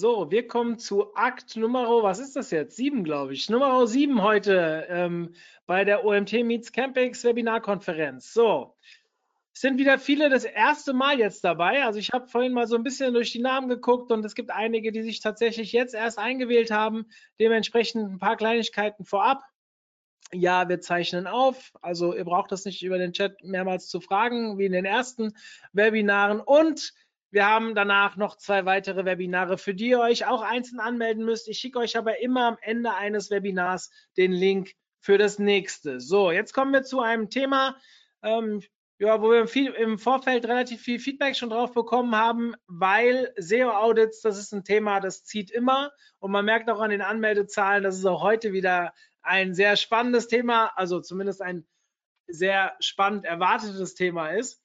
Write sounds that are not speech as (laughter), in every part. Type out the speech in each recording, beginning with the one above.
So, wir kommen zu Akt Nummer, was ist das jetzt? Sieben, glaube ich. Nummer sieben heute ähm, bei der OMT Meets Campix Webinarkonferenz. So, sind wieder viele das erste Mal jetzt dabei. Also ich habe vorhin mal so ein bisschen durch die Namen geguckt und es gibt einige, die sich tatsächlich jetzt erst eingewählt haben. Dementsprechend ein paar Kleinigkeiten vorab. Ja, wir zeichnen auf. Also ihr braucht das nicht über den Chat mehrmals zu fragen, wie in den ersten Webinaren. Und wir haben danach noch zwei weitere Webinare, für die ihr euch auch einzeln anmelden müsst. Ich schicke euch aber immer am Ende eines Webinars den Link für das nächste. So, jetzt kommen wir zu einem Thema, ähm, ja, wo wir viel, im Vorfeld relativ viel Feedback schon drauf bekommen haben, weil SEO-Audits, das ist ein Thema, das zieht immer. Und man merkt auch an den Anmeldezahlen, dass es auch heute wieder ein sehr spannendes Thema, also zumindest ein sehr spannend erwartetes Thema ist.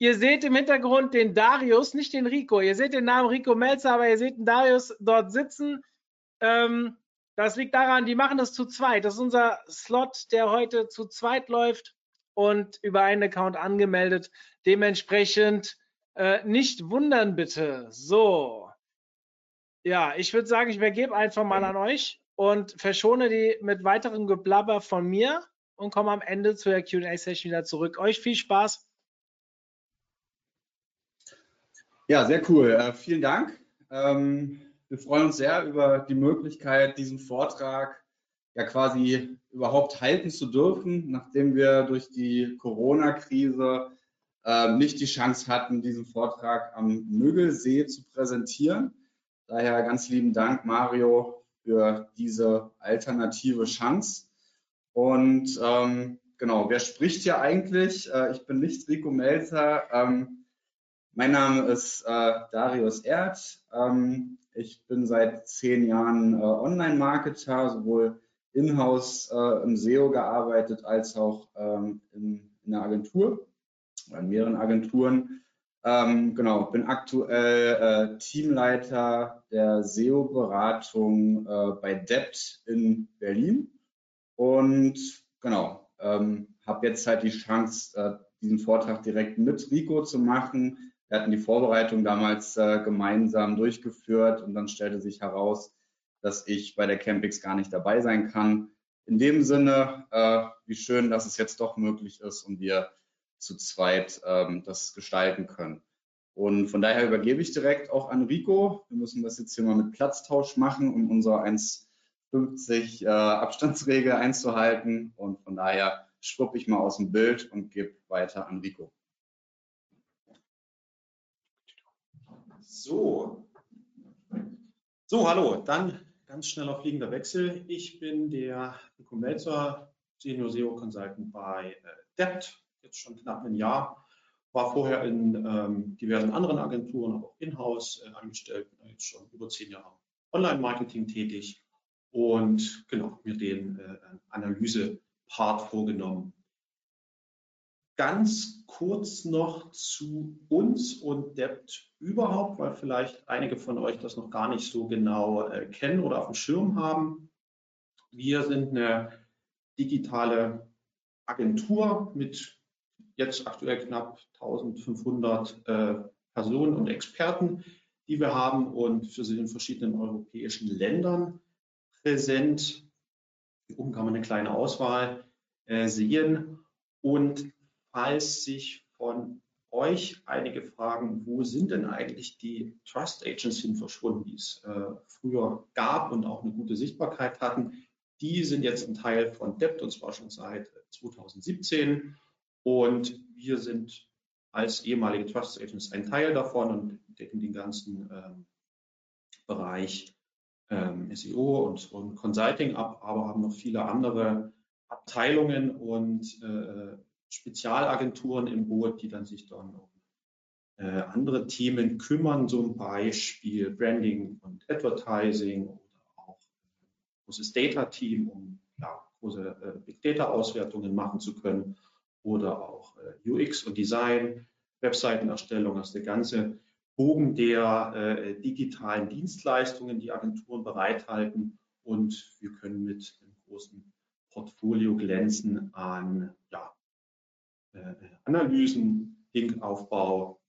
Ihr seht im Hintergrund den Darius, nicht den Rico. Ihr seht den Namen Rico Melzer, aber ihr seht den Darius dort sitzen. Ähm, das liegt daran, die machen das zu zweit. Das ist unser Slot, der heute zu zweit läuft und über einen Account angemeldet. Dementsprechend äh, nicht wundern bitte. So. Ja, ich würde sagen, ich übergebe einfach mal an euch und verschone die mit weiterem Geblabber von mir und komme am Ende zu der QA-Session wieder zurück. Euch viel Spaß. Ja, sehr cool. Äh, vielen Dank. Ähm, wir freuen uns sehr über die Möglichkeit, diesen Vortrag ja quasi überhaupt halten zu dürfen, nachdem wir durch die Corona-Krise äh, nicht die Chance hatten, diesen Vortrag am Mögelsee zu präsentieren. Daher ganz lieben Dank, Mario, für diese alternative Chance. Und ähm, genau, wer spricht hier eigentlich? Äh, ich bin nicht Rico Melzer. Ähm, mein Name ist äh, Darius Erd. Ähm, ich bin seit zehn Jahren äh, Online-Marketer, sowohl in-house äh, im SEO gearbeitet als auch ähm, in, in der Agentur, in mehreren Agenturen. Ähm, genau, bin aktuell äh, Teamleiter der SEO-Beratung äh, bei Debt in Berlin und genau, ähm, habe jetzt halt die Chance, äh, diesen Vortrag direkt mit Rico zu machen wir hatten die Vorbereitung damals äh, gemeinsam durchgeführt und dann stellte sich heraus, dass ich bei der Campix gar nicht dabei sein kann. In dem Sinne, äh, wie schön, dass es jetzt doch möglich ist und wir zu zweit ähm, das gestalten können. Und von daher übergebe ich direkt auch an Rico. Wir müssen das jetzt hier mal mit Platztausch machen, um unsere 1,50 äh, Abstandsregel einzuhalten. Und von daher schwupp ich mal aus dem Bild und gebe weiter an Rico. So. So, hallo. Dann ganz schneller fliegender Wechsel. Ich bin der Nico Melzer, Senior SEO Consultant bei äh, Debt, jetzt schon knapp ein Jahr. War vorher in ähm, diversen anderen Agenturen, aber auch in-house äh, angestellt, bin jetzt schon über zehn Jahre Online-Marketing tätig und genau mir den äh, Analyse-Part vorgenommen ganz kurz noch zu uns und Debt überhaupt, weil vielleicht einige von euch das noch gar nicht so genau äh, kennen oder auf dem Schirm haben. Wir sind eine digitale Agentur mit jetzt aktuell knapp 1500 äh, Personen und Experten, die wir haben und für sie in verschiedenen europäischen Ländern präsent. Hier oben kann man eine kleine Auswahl äh, sehen. Und falls sich von euch einige fragen, wo sind denn eigentlich die Trust Agents hin verschwunden, die es äh, früher gab und auch eine gute Sichtbarkeit hatten. Die sind jetzt ein Teil von Debt und zwar schon seit 2017 und wir sind als ehemalige Trust Agents ein Teil davon und decken den ganzen ähm, Bereich ähm, SEO und, und, Consulting ab, aber haben noch viele andere Abteilungen und äh, Spezialagenturen im Boot, die dann sich dann um äh, andere Themen kümmern, zum Beispiel Branding und Advertising oder auch großes Data-Team, um ja, große äh, Big Data-Auswertungen machen zu können oder auch äh, UX und Design, Webseitenerstellung, also der ganze Bogen der äh, digitalen Dienstleistungen, die Agenturen bereithalten. Und wir können mit einem großen Portfolio glänzen an äh, Analysen, Linkaufbau,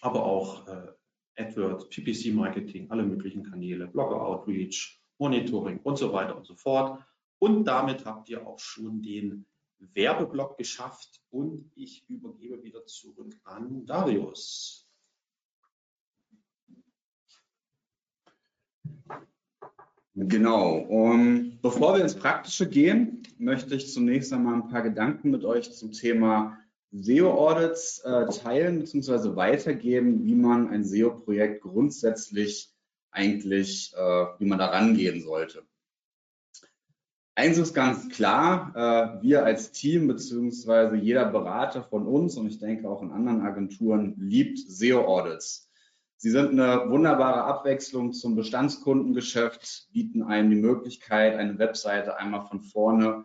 aber auch äh, AdWords, PPC-Marketing, alle möglichen Kanäle, Blogger-Outreach, Monitoring und so weiter und so fort. Und damit habt ihr auch schon den Werbeblock geschafft und ich übergebe wieder zurück an Darius. Genau. Um, bevor wir ins Praktische gehen, möchte ich zunächst einmal ein paar Gedanken mit euch zum Thema SEO-Audits äh, teilen bzw. weitergeben, wie man ein SEO-Projekt grundsätzlich eigentlich, äh, wie man da rangehen sollte. Eins ist ganz klar, äh, wir als Team bzw. jeder Berater von uns und ich denke auch in anderen Agenturen liebt SEO-Audits. Sie sind eine wunderbare Abwechslung zum Bestandskundengeschäft, bieten einem die Möglichkeit, eine Webseite einmal von vorne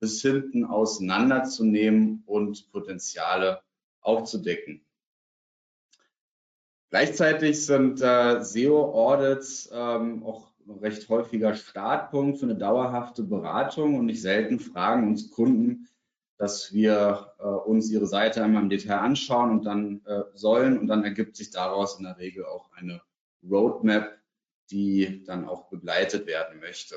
bis hinten auseinanderzunehmen und Potenziale aufzudecken. Gleichzeitig sind äh, SEO-Audits ähm, auch ein recht häufiger Startpunkt für eine dauerhafte Beratung und nicht selten fragen uns Kunden, dass wir äh, uns ihre Seite einmal im Detail anschauen und dann äh, sollen und dann ergibt sich daraus in der Regel auch eine Roadmap, die dann auch begleitet werden möchte.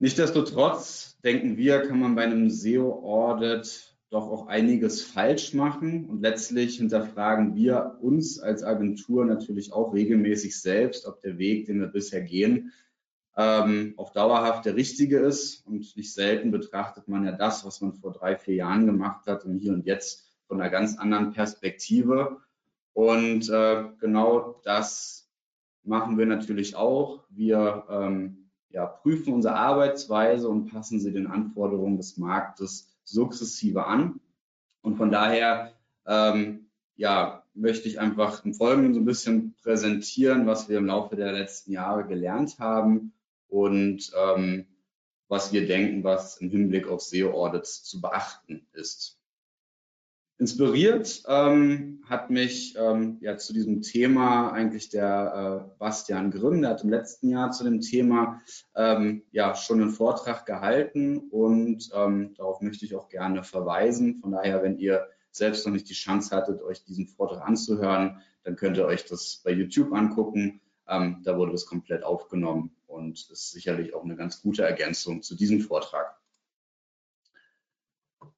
Nichtsdestotrotz denken wir, kann man bei einem SEO-Audit doch auch einiges falsch machen und letztlich hinterfragen wir uns als Agentur natürlich auch regelmäßig selbst, ob der Weg, den wir bisher gehen, ähm, auf dauerhaft der richtige ist und nicht selten betrachtet man ja das, was man vor drei, vier Jahren gemacht hat und hier und jetzt von einer ganz anderen Perspektive und äh, genau das machen wir natürlich auch. Wir ähm, ja, prüfen unsere Arbeitsweise und passen sie den Anforderungen des Marktes sukzessive an. Und von daher ähm, ja, möchte ich einfach im Folgenden so ein bisschen präsentieren, was wir im Laufe der letzten Jahre gelernt haben und ähm, was wir denken, was im Hinblick auf SEO-Audits zu beachten ist. Inspiriert ähm, hat mich ähm, ja zu diesem Thema eigentlich der äh, Bastian Grimm, der hat im letzten Jahr zu dem Thema ähm, ja schon einen Vortrag gehalten und ähm, darauf möchte ich auch gerne verweisen. Von daher, wenn ihr selbst noch nicht die Chance hattet, euch diesen Vortrag anzuhören, dann könnt ihr euch das bei YouTube angucken. Ähm, da wurde das komplett aufgenommen und ist sicherlich auch eine ganz gute Ergänzung zu diesem Vortrag.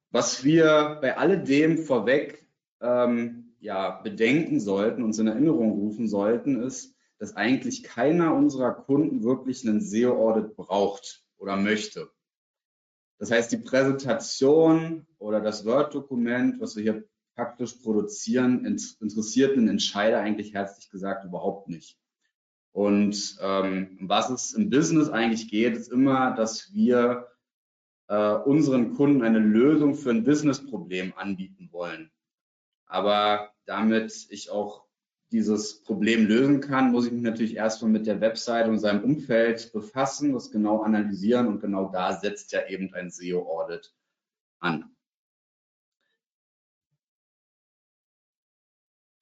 Was wir bei alledem vorweg ähm, ja, bedenken sollten, uns in Erinnerung rufen sollten, ist, dass eigentlich keiner unserer Kunden wirklich einen SEO-Audit braucht oder möchte. Das heißt, die Präsentation oder das Word-Dokument, was wir hier praktisch produzieren, interessiert einen Entscheider eigentlich herzlich gesagt überhaupt nicht. Und ähm, was es im Business eigentlich geht, ist immer, dass wir äh, unseren Kunden eine Lösung für ein Businessproblem anbieten wollen. Aber damit ich auch dieses Problem lösen kann, muss ich mich natürlich erstmal mit der Website und seinem Umfeld befassen, das genau analysieren und genau da setzt ja eben ein SEO-Audit an.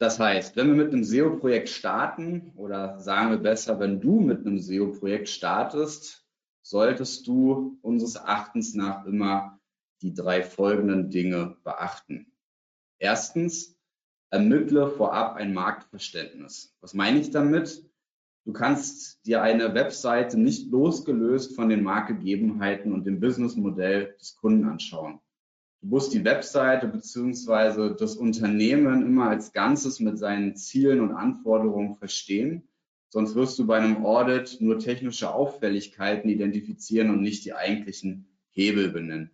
Das heißt, wenn wir mit einem SEO-Projekt starten oder sagen wir besser, wenn du mit einem SEO-Projekt startest, solltest du unseres Erachtens nach immer die drei folgenden Dinge beachten. Erstens, ermittle vorab ein Marktverständnis. Was meine ich damit? Du kannst dir eine Webseite nicht losgelöst von den Marktgegebenheiten und dem Businessmodell des Kunden anschauen. Du musst die Webseite bzw. das Unternehmen immer als Ganzes mit seinen Zielen und Anforderungen verstehen Sonst wirst du bei einem Audit nur technische Auffälligkeiten identifizieren und nicht die eigentlichen Hebel benennen.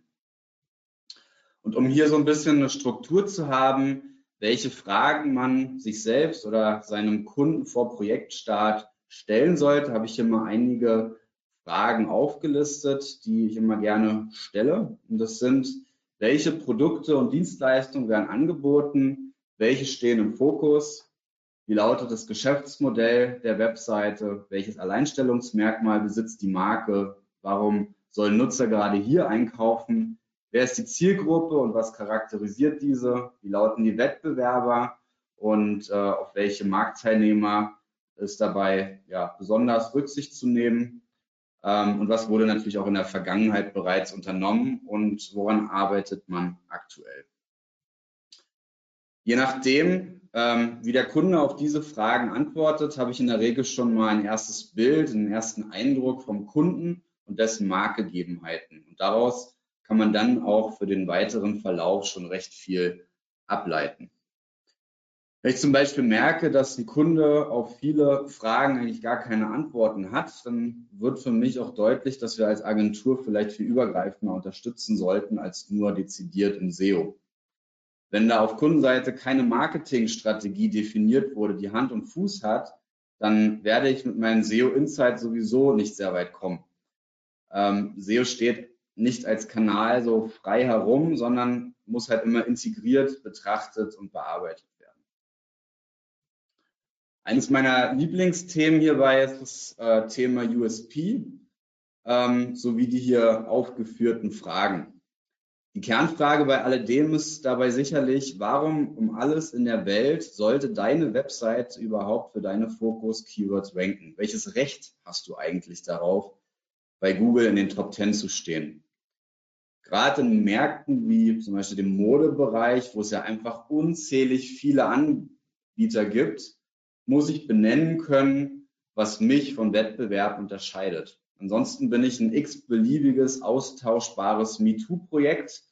Und um hier so ein bisschen eine Struktur zu haben, welche Fragen man sich selbst oder seinem Kunden vor Projektstart stellen sollte, habe ich hier mal einige Fragen aufgelistet, die ich immer gerne stelle. Und das sind, welche Produkte und Dienstleistungen werden angeboten, welche stehen im Fokus, Wie lautet das Geschäftsmodell der Webseite? Welches Alleinstellungsmerkmal besitzt die Marke? Warum sollen Nutzer gerade hier einkaufen? Wer ist die Zielgruppe und was charakterisiert diese? Wie lauten die Wettbewerber und äh, auf welche Marktteilnehmer ist dabei ja, besonders Rücksicht zu nehmen? Ähm, und was wurde natürlich auch in der Vergangenheit bereits unternommen und woran arbeitet man aktuell? Je nachdem, ähm, wie der Kunde auf diese Fragen antwortet, habe ich in der Regel schon mal ein erstes Bild, einen ersten Eindruck vom Kunden und dessen Marktgegebenheiten. Und daraus kann man dann auch für den weiteren Verlauf schon recht viel ableiten. Wenn ich zum Beispiel merke, dass ein Kunde auf viele Fragen eigentlich gar keine Antworten hat, dann wird für mich auch deutlich, dass wir als Agentur vielleicht viel übergreifender unterstützen sollten als nur dezidiert im SEO. Wenn da auf Kundenseite keine Marketingstrategie definiert wurde, die Hand und Fuß hat, dann werde ich mit meinen SEO Insights sowieso nicht sehr weit kommen. Ähm, SEO steht nicht als Kanal so frei herum, sondern muss halt immer integriert, betrachtet und bearbeitet. Eines meiner Lieblingsthemen hierbei ist das äh, Thema USP ähm, sowie die hier aufgeführten Fragen. Die Kernfrage bei alledem ist dabei sicherlich, warum um alles in der Welt sollte deine Website überhaupt für deine Fokus-Keywords ranken? Welches Recht hast du eigentlich darauf, bei Google in den Top 10 zu stehen? gerade in Märkten wie zum Beispiel dem Modebereich, wo es ja einfach unzählig viele Anbieter gibt, muss ich benennen können, was mich vom Wettbewerb unterscheidet. Ansonsten bin ich ein x-beliebiges austauschbares MeToo-Projekt,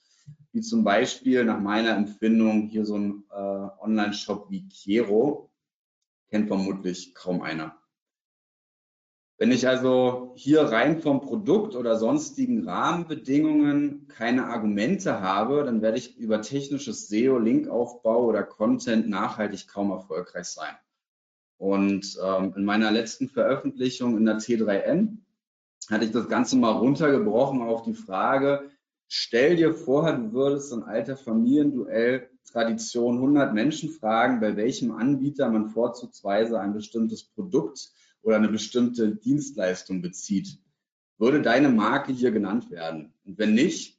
wie zum Beispiel nach meiner Empfindung hier so ein äh, Online-Shop wie Kiero, kennt vermutlich kaum einer. Wenn ich also hier rein vom Produkt oder sonstigen Rahmenbedingungen keine Argumente habe, dann werde ich über technisches SEO, Linkaufbau oder Content nachhaltig kaum erfolgreich sein. Und ähm, in meiner letzten Veröffentlichung in der T3N hatte ich das Ganze mal runtergebrochen auf die Frage, stell dir vor, du würdest in alter Familienduell Tradition 100 Menschen fragen, bei welchem Anbieter man vorzugsweise ein bestimmtes Produkt oder eine bestimmte Dienstleistung bezieht, würde deine Marke hier genannt werden? Und wenn nicht,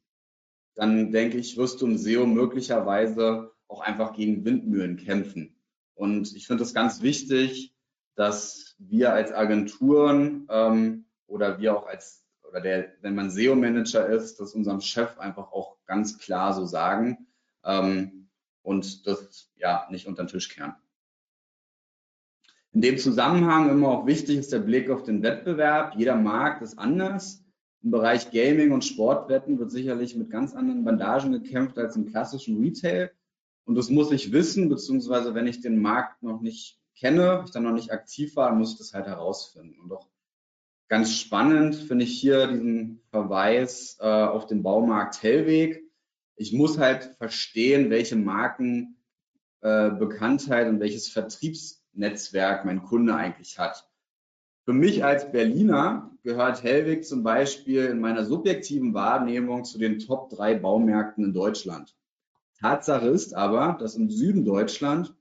dann denke ich, wirst du im SEO möglicherweise auch einfach gegen Windmühlen kämpfen. Und ich finde es ganz wichtig, dass wir als Agenturen ähm, oder wir auch als, oder der, wenn man SEO-Manager ist, das unserem Chef einfach auch ganz klar so sagen ähm, und das ja nicht unter den Tisch kehren. In dem Zusammenhang immer auch wichtig ist der Blick auf den Wettbewerb. Jeder Markt ist anders. Im Bereich Gaming und Sportwetten wird sicherlich mit ganz anderen Bandagen gekämpft als im klassischen Retail. Und das muss ich wissen, beziehungsweise wenn ich den Markt noch nicht kenne, ich dann noch nicht aktiv war, muss ich das halt herausfinden. Und auch ganz spannend finde ich hier diesen Verweis äh, auf den Baumarkt Hellweg. Ich muss halt verstehen, welche Marken äh, und welches Vertriebs Netzwerk mein Kunde eigentlich hat. Für mich als Berliner gehört Hellwig zum Beispiel in meiner subjektiven Wahrnehmung zu den Top drei Baumärkten in Deutschland. Tatsache ist aber, dass im Süden Deutschland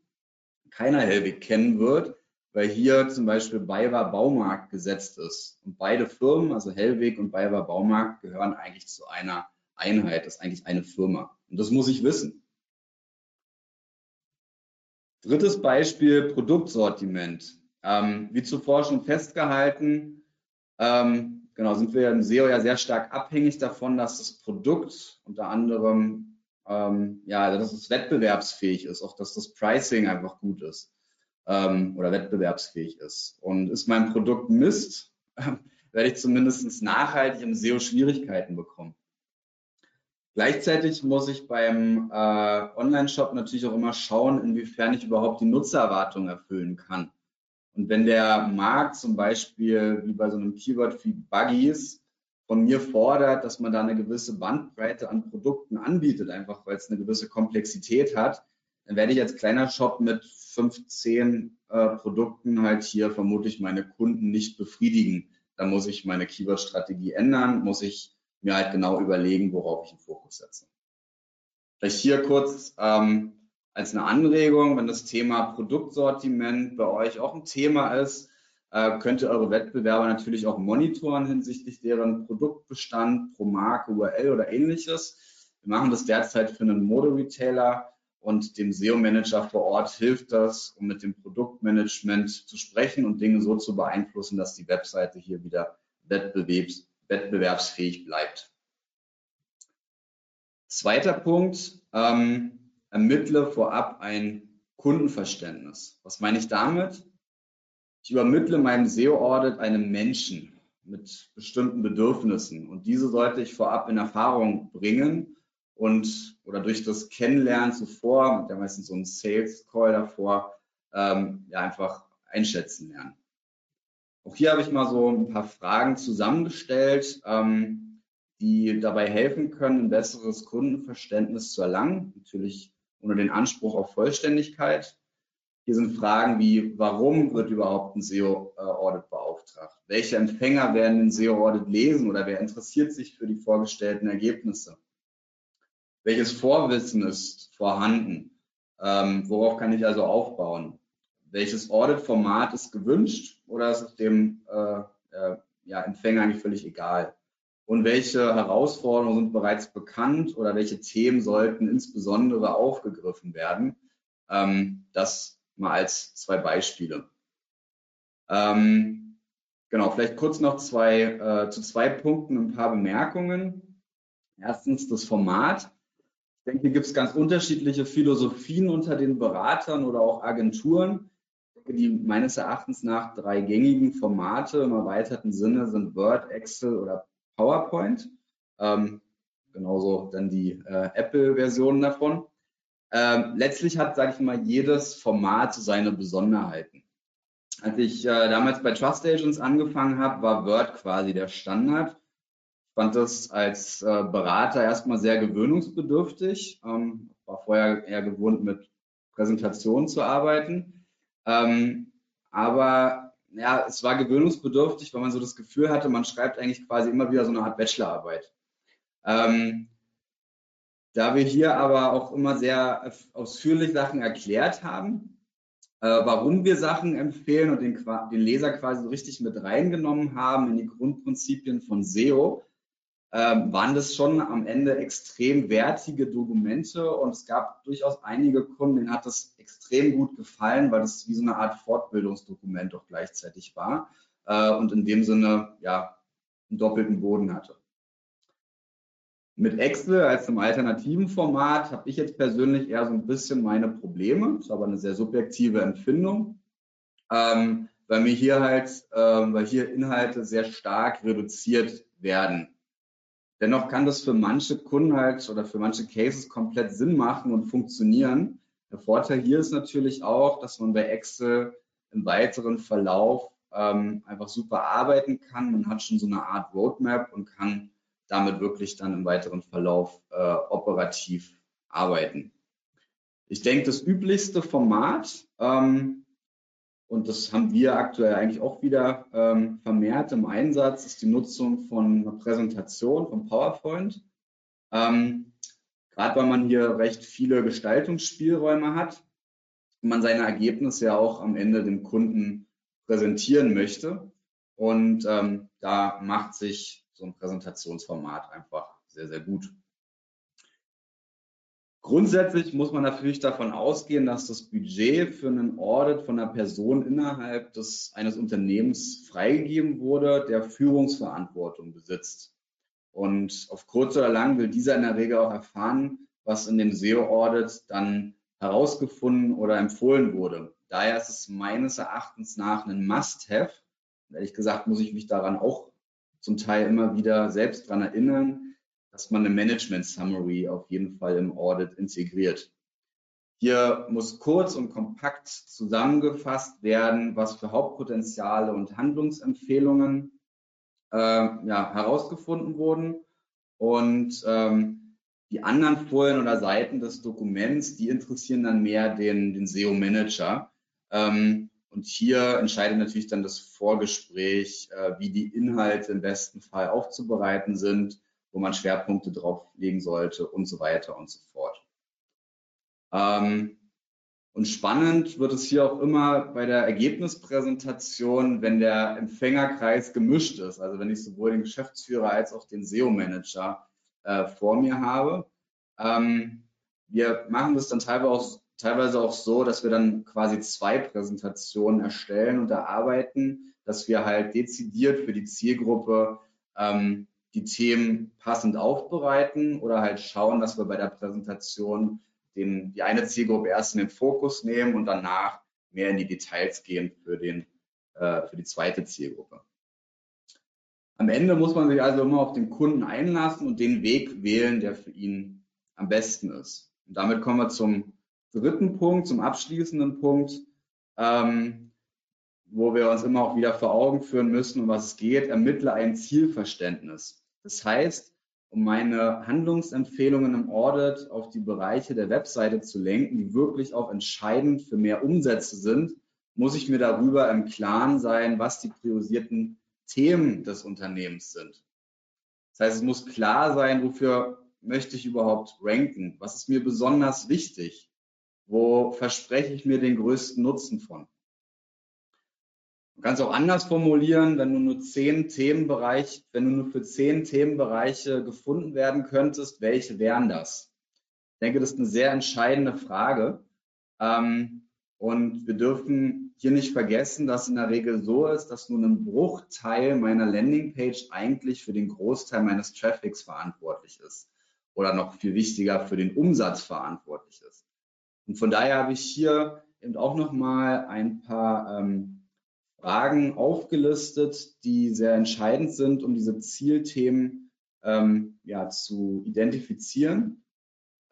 keiner Hellwig kennen wird, weil hier zum Beispiel Bayer Baumarkt gesetzt ist. Und beide Firmen, also Hellwig und Bayer Baumarkt, gehören eigentlich zu einer Einheit, das ist eigentlich eine Firma. Und das muss ich wissen. Drittes Beispiel, Produktsortiment. Ähm, wie zuvor schon festgehalten, ähm, genau, sind wir im SEO ja sehr stark abhängig davon, dass das Produkt unter anderem, ähm, ja, dass es wettbewerbsfähig ist, auch dass das Pricing einfach gut ist ähm, oder wettbewerbsfähig ist. Und ist mein Produkt Mist, (laughs) werde ich zumindest nachhaltig im SEO Schwierigkeiten bekommen. Gleichzeitig muss ich beim äh, Online-Shop natürlich auch immer schauen, inwiefern ich überhaupt die Nutzererwartungen erfüllen kann. Und wenn der Markt zum Beispiel wie bei so einem Keyword wie Buggies von mir fordert, dass man da eine gewisse Bandbreite an Produkten anbietet, einfach weil es eine gewisse Komplexität hat, dann werde ich als kleiner Shop mit 15 äh, Produkten halt hier vermutlich meine Kunden nicht befriedigen. Da muss ich meine Keyword-Strategie ändern, muss ich mir halt genau überlegen, worauf ich den Fokus setze. Vielleicht hier kurz ähm, als eine Anregung, wenn das Thema Produktsortiment bei euch auch ein Thema ist, äh, könnt ihr eure Wettbewerber natürlich auch monitoren hinsichtlich deren Produktbestand pro Marke, URL oder ähnliches. Wir machen das derzeit für einen Moderetailer und dem SEO-Manager vor Ort hilft das, um mit dem Produktmanagement zu sprechen und Dinge so zu beeinflussen, dass die Webseite hier wieder wettbewerbs wettbewerbsfähig bleibt. Zweiter Punkt, ähm, ermittle vorab ein Kundenverständnis. Was meine ich damit? Ich übermittle meinem SEO-Audit einem Menschen mit bestimmten Bedürfnissen und diese sollte ich vorab in Erfahrung bringen und oder durch das Kennenlernen zuvor, mit der meistens so ein Sales Call davor, ähm, ja einfach einschätzen lernen. Auch hier habe ich mal so ein paar Fragen zusammengestellt, ähm, die dabei helfen können, ein besseres Kundenverständnis zu erlangen. Natürlich ohne den Anspruch auf Vollständigkeit. Hier sind Fragen wie, warum wird überhaupt ein SEO-Audit beauftragt? Welche Empfänger werden den SEO-Audit lesen oder wer interessiert sich für die vorgestellten Ergebnisse? Welches Vorwissen ist vorhanden? Ähm, worauf kann ich also aufbauen? Welches Audit-Format ist gewünscht oder ist es dem äh, äh, ja, Empfänger eigentlich völlig egal? Und welche Herausforderungen sind bereits bekannt oder welche Themen sollten insbesondere aufgegriffen werden? Ähm, das mal als zwei Beispiele. Ähm, genau, vielleicht kurz noch zwei, äh, zu zwei Punkten ein paar Bemerkungen. Erstens das Format. Ich denke, hier gibt es ganz unterschiedliche Philosophien unter den Beratern oder auch Agenturen. Die meines Erachtens nach drei gängigen Formate im erweiterten Sinne sind Word, Excel oder PowerPoint. Ähm, genauso dann die äh, Apple-Versionen davon. Ähm, letztlich hat, sage ich mal, jedes Format seine Besonderheiten. Als ich äh, damals bei Trust Agents angefangen habe, war Word quasi der Standard. Ich fand das als äh, Berater erstmal sehr gewöhnungsbedürftig. Ähm, war vorher eher gewohnt, mit Präsentationen zu arbeiten. Ähm, aber ja, es war gewöhnungsbedürftig, weil man so das Gefühl hatte, man schreibt eigentlich quasi immer wieder so eine Art Bachelorarbeit. Ähm, da wir hier aber auch immer sehr ausführlich Sachen erklärt haben, äh, warum wir Sachen empfehlen und den, den, Leser quasi so richtig mit reingenommen haben in die Grundprinzipien von SEO, äh, waren das schon am Ende extrem wertige Dokumente und es gab durchaus einige Kunden, denen hat das extrem gut gefallen, weil das wie so eine Art Fortbildungsdokument auch gleichzeitig war äh, und in dem Sinne ja einen doppelten Boden hatte. Mit Excel als einem alternativen Format habe ich jetzt persönlich eher so ein bisschen meine Probleme. Das ist aber eine sehr subjektive Empfindung, ähm, weil mir hier halt, ähm, weil hier Inhalte sehr stark reduziert werden. Dennoch kann das für manche Kunden halt oder für manche Cases komplett Sinn machen und funktionieren. Der Vorteil hier ist natürlich auch, dass man bei Excel im weiteren Verlauf ähm, einfach super arbeiten kann. Man hat schon so eine Art Roadmap und kann damit wirklich dann im weiteren Verlauf äh, operativ arbeiten. Ich denke, das üblichste Format, ähm, und das haben wir aktuell eigentlich auch wieder ähm, vermehrt im Einsatz, ist die Nutzung von einer Präsentation von PowerPoint. Ähm, Gerade weil man hier recht viele Gestaltungsspielräume hat und man seine Ergebnisse ja auch am Ende dem Kunden präsentieren möchte. Und ähm, da macht sich so ein Präsentationsformat einfach sehr, sehr gut. Grundsätzlich muss man natürlich davon ausgehen, dass das Budget für einen Audit von einer Person innerhalb des, eines Unternehmens freigegeben wurde, der Führungsverantwortung besitzt. Und auf kurz oder lang will dieser in der Regel auch erfahren, was in dem SEO-Audit dann herausgefunden oder empfohlen wurde. Daher ist es meines Erachtens nach ein Must-Have. Ehrlich gesagt muss ich mich daran auch zum Teil immer wieder selbst daran erinnern, dass man eine Management Summary auf jeden Fall im Audit integriert. Hier muss kurz und kompakt zusammengefasst werden, was für Hauptpotenziale und Handlungsempfehlungen äh, ja, herausgefunden wurden. Und ähm, die anderen Folien oder Seiten des Dokuments, die interessieren dann mehr den, den SEO-Manager. Ähm, und hier entscheidet natürlich dann das Vorgespräch, äh, wie die Inhalte im besten Fall aufzubereiten sind, wo man Schwerpunkte drauf legen sollte und so weiter und so fort. Ähm, Und spannend wird es hier auch immer bei der Ergebnispräsentation, wenn der Empfängerkreis gemischt ist. Also wenn ich sowohl den Geschäftsführer als auch den SEO-Manager äh, vor mir habe. Ähm, wir machen das dann teilweise auch, teilweise auch so, dass wir dann quasi zwei Präsentationen erstellen und erarbeiten, dass wir halt dezidiert für die Zielgruppe ähm, die Themen passend aufbereiten oder halt schauen, dass wir bei der Präsentation den, die eine Zielgruppe erst in den Fokus nehmen und danach mehr in die Details gehen für, den, äh, für die zweite Zielgruppe. Am Ende muss man sich also immer auf den Kunden einlassen und den Weg wählen, der für ihn am besten ist. Und damit kommen wir zum dritten Punkt, zum abschließenden Punkt, ähm, wo wir uns immer auch wieder vor Augen führen müssen, um was es geht. Ermittle ein Zielverständnis. Das heißt, um meine Handlungsempfehlungen im Audit auf die Bereiche der Webseite zu lenken, die wirklich auch entscheidend für mehr Umsätze sind, muss ich mir darüber im Klaren sein, was die priorisierten Themen des Unternehmens sind. Das heißt, es muss klar sein, wofür möchte ich überhaupt ranken? Was ist mir besonders wichtig? Wo verspreche ich mir den größten Nutzen von? Du kannst auch anders formulieren, wenn du nur zehn Themenbereiche, wenn du nur für zehn Themenbereiche gefunden werden könntest, welche wären das? Ich denke, das ist eine sehr entscheidende Frage. Ähm, und wir dürfen hier nicht vergessen, dass in der Regel so ist, dass nur ein Bruchteil meiner Landingpage eigentlich für den Großteil meines Traffics verantwortlich ist oder noch viel wichtiger für den Umsatz verantwortlich ist. Und von daher habe ich hier eben auch noch mal ein paar ähm, Fragen aufgelistet, die sehr entscheidend sind, um diese Zielthemen ähm, ja, zu identifizieren.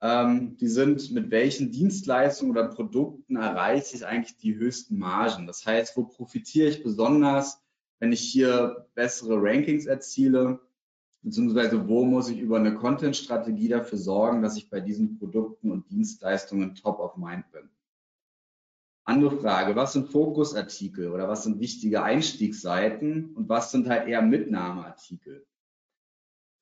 Ähm, die sind, mit welchen Dienstleistungen oder Produkten erreiche ich eigentlich die höchsten Margen? Das heißt, wo profitiere ich besonders, wenn ich hier bessere Rankings erziele? Beziehungsweise wo muss ich über eine Content-Strategie dafür sorgen, dass ich bei diesen Produkten und Dienstleistungen top of mind bin? Andere Frage, was sind Fokusartikel oder was sind wichtige Einstiegsseiten und was sind halt eher Mitnahmeartikel?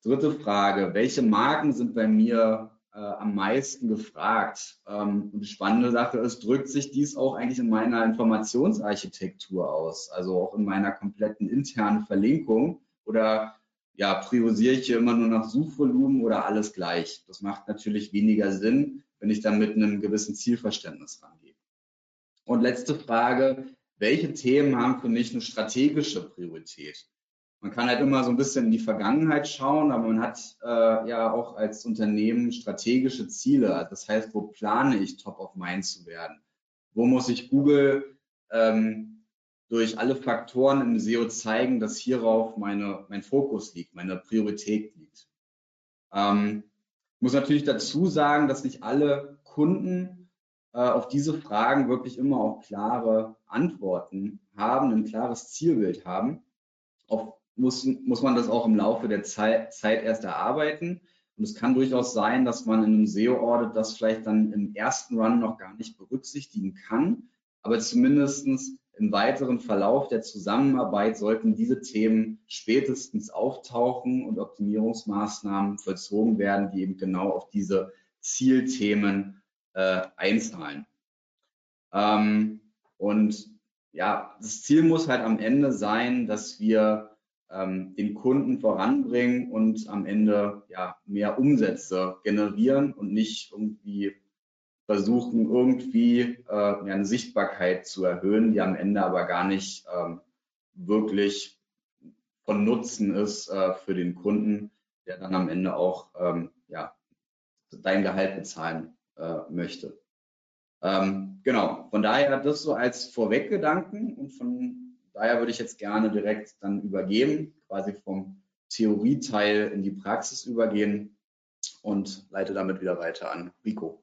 Dritte Frage, welche Marken sind bei mir äh, am meisten gefragt? Ähm, und die spannende Sache ist, drückt sich dies auch eigentlich in meiner Informationsarchitektur aus, also auch in meiner kompletten internen Verlinkung oder ja, priorisiere ich hier immer nur nach Suchvolumen oder alles gleich? Das macht natürlich weniger Sinn, wenn ich dann mit einem gewissen Zielverständnis rangehe. Und letzte Frage, welche Themen haben für mich eine strategische Priorität? Man kann halt immer so ein bisschen in die Vergangenheit schauen, aber man hat äh, ja auch als Unternehmen strategische Ziele. Das heißt, wo plane ich top of mind zu werden? Wo muss ich Google ähm, durch alle Faktoren im SEO zeigen, dass hierauf meine, mein Fokus liegt, meine Priorität liegt? Ähm, muss natürlich dazu sagen, dass nicht alle Kunden äh, auf diese Fragen wirklich immer auch klare Antworten haben, ein klares Zielbild haben. Oft muss, muss man das auch im Laufe der Zeit, Zeit erst erarbeiten. Und es kann durchaus sein, dass man in einem SEO-Audit das vielleicht dann im ersten Run noch gar nicht berücksichtigen kann. Aber zumindestens im weiteren Verlauf der Zusammenarbeit sollten diese Themen spätestens auftauchen und Optimierungsmaßnahmen vollzogen werden, die eben genau auf diese Zielthemen äh, einzahlen. Ähm, und ja, das Ziel muss halt am Ende sein, dass wir ähm, den Kunden voranbringen und am Ende ja mehr Umsätze generieren und nicht irgendwie versuchen, irgendwie äh, ja, eine Sichtbarkeit zu erhöhen, die am Ende aber gar nicht ähm, wirklich von Nutzen ist äh, für den Kunden, der dann am Ende auch ähm, ja, dein Gehalt bezahlen äh, möchte. Ähm, genau, von daher das so als Vorweggedanken und von daher würde ich jetzt gerne direkt dann übergeben, quasi vom Theorieteil in die Praxis übergehen und leite damit wieder weiter an Rico.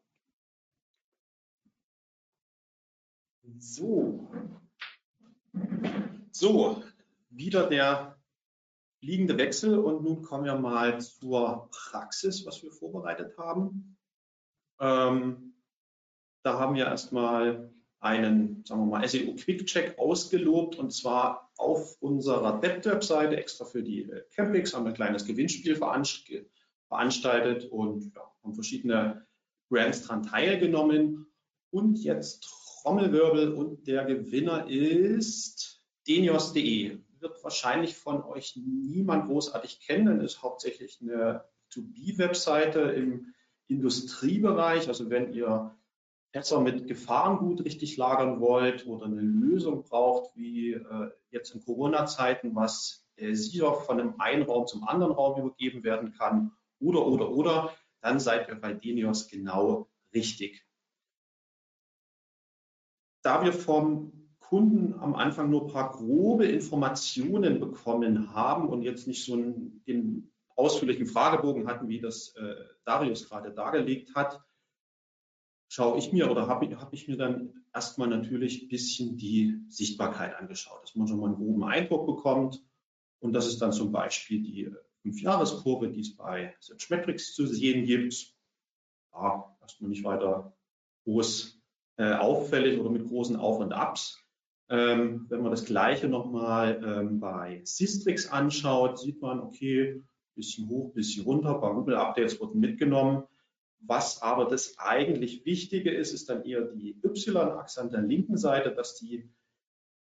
So, so, wieder der liegende Wechsel und nun kommen wir mal zur Praxis, was wir vorbereitet haben. Ähm, da haben wir erstmal einen, sagen wir mal, SEO Quick Check ausgelobt und zwar auf unserer Web-Seite extra für die äh, Campings haben wir ein kleines Gewinnspiel veranstaltet und ja, haben verschiedene Brands daran teilgenommen. Und jetzt Trommelwirbel und der Gewinner ist denios.de. Wird wahrscheinlich von euch niemand großartig kennen, ist hauptsächlich eine To-B-Webseite im Industriebereich. Also wenn ihr Fässer mit Gefahrengut richtig lagern wollt oder eine Lösung braucht, wie äh, jetzt in Corona-Zeiten, was äh, sicher von einem einen Raum zum anderen Raum übergeben werden kann oder, oder, oder, dann seid ihr bei Denios genau richtig. Da wir vom Kunden am Anfang nur ein paar grobe Informationen bekommen haben und jetzt nicht so den ausführlichen Fragebogen hatten, wie das äh, Darius gerade dargelegt hat, schaue ich mir oder habe hab ich mir dann erstmal natürlich ein bisschen die Sichtbarkeit angeschaut, dass man schon mal einen groben Eindruck bekommt. Und das ist dann zum Beispiel die Fünfjahreskurve, die es bei Searchmetrics zu sehen gibt. Ja, erstmal nicht weiter groß äh, auffällig oder mit großen Auf- und Abs. Ähm, wenn man das Gleiche nochmal ähm, bei Sistrix anschaut, sieht man, okay, bisschen hoch, bisschen runter, paar Google-Updates wurden mitgenommen. Was aber das eigentlich Wichtige ist, ist dann eher die Y-Achse an der linken Seite, dass die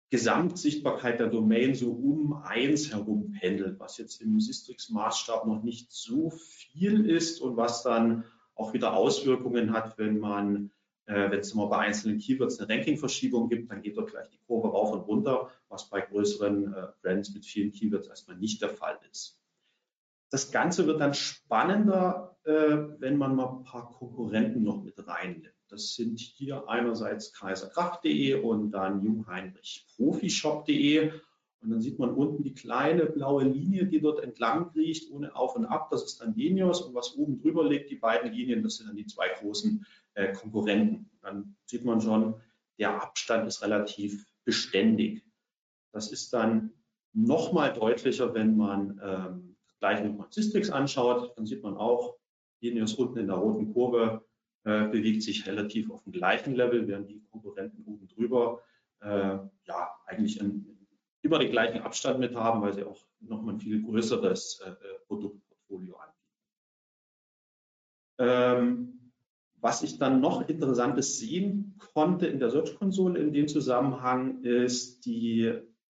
Gesamtsichtbarkeit der Domain so um eins herum pendelt, was jetzt im Sistrix-Maßstab noch nicht so viel ist und was dann auch wieder Auswirkungen hat, wenn man, äh, wenn es mal bei einzelnen Keywords eine Ranking-Verschiebung gibt, dann geht dort gleich die Kurve rauf und runter, was bei größeren äh, Brands mit vielen Keywords erstmal nicht der Fall ist. Das Ganze wird dann spannender, äh, wenn man mal ein paar Konkurrenten noch mit reinnimmt. Das sind hier einerseits kaiserkraft.de und dann Jungheinrich Profishop.de. Und dann sieht man unten die kleine blaue Linie, die dort entlang kriecht, ohne Auf und Ab. Das ist dann Denios. Und was oben drüber liegt, die beiden Linien, das sind dann die zwei großen äh, Konkurrenten. Dann sieht man schon, der Abstand ist relativ beständig. Das ist dann nochmal deutlicher, wenn man ähm, gleich nochmal Systrix anschaut, dann sieht man auch, Genius unten in der roten Kurve äh, bewegt sich relativ auf dem gleichen Level, während die Konkurrenten oben drüber äh, ja eigentlich in, immer den gleichen Abstand mit haben, weil sie auch nochmal ein viel größeres äh, äh Produktportfolio anbieten. Ähm, was ich dann noch Interessantes sehen konnte in der Search-Konsole in dem Zusammenhang ist die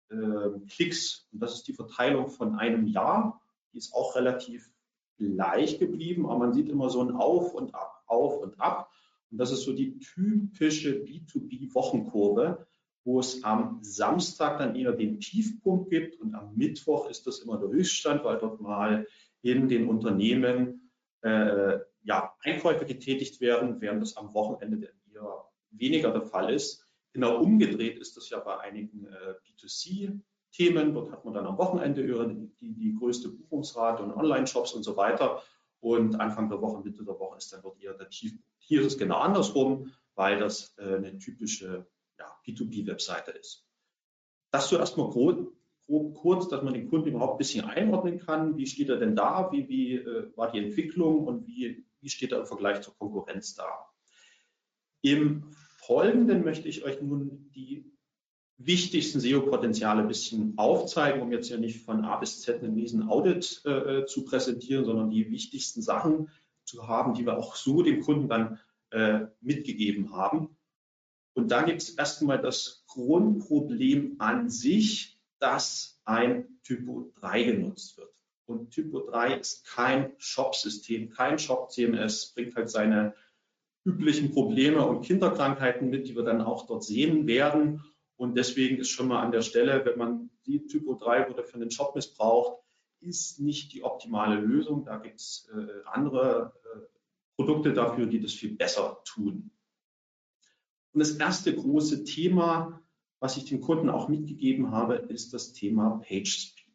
äh, Klicks. Und das ist die Verteilung von einem Jahr die ist auch relativ gleich geblieben, aber man sieht immer so ein Auf und Ab, Auf und Ab. Und das ist so die typische B2B-Wochenkurve, wo es am Samstag dann eher den Tiefpunkt gibt und am Mittwoch ist das immer der Höchststand, weil dort mal in den Unternehmen äh, ja, Einkäufe getätigt werden, während das am Wochenende eher weniger der Fall ist. Genau umgedreht ist das ja bei einigen äh, B2C Themen. Dort hat man dann am Wochenende die, die größte Buchungsrate und Online-Shops und so weiter. Und Anfang der Woche, Mitte der Woche ist dann dort eher der Tiefpunkt. Hier ist es genau andersrum, weil das äh, eine typische ja, B2B-Webseite ist. Das so erstmal grob, grob, kurz, dass man den Kunden überhaupt ein bisschen einordnen kann. Wie steht er denn da? Wie, wie äh, war die Entwicklung und wie, wie steht er im Vergleich zur Konkurrenz da? Im Folgenden möchte ich euch nun die wichtigsten SEO-Potenziale ein bisschen aufzeigen, um jetzt ja nicht von A bis Z einen riesen Audit äh, zu präsentieren, sondern die wichtigsten Sachen zu haben, die wir auch so dem Kunden dann äh, mitgegeben haben. Und da gibt es erstmal das Grundproblem an sich, dass ein Typo 3 genutzt wird. Und Typo 3 ist kein Shop-System, kein Shop-CMS, bringt halt seine üblichen Probleme und Kinderkrankheiten mit, die wir dann auch dort sehen werden. Und deswegen ist schon mal an der Stelle, wenn man die Typo 3 wurde für den Job missbraucht, ist nicht die optimale Lösung. Da gibt es äh, andere äh, Produkte dafür, die das viel besser tun. Und das erste große Thema, was ich den Kunden auch mitgegeben habe, ist das Thema Page Speed.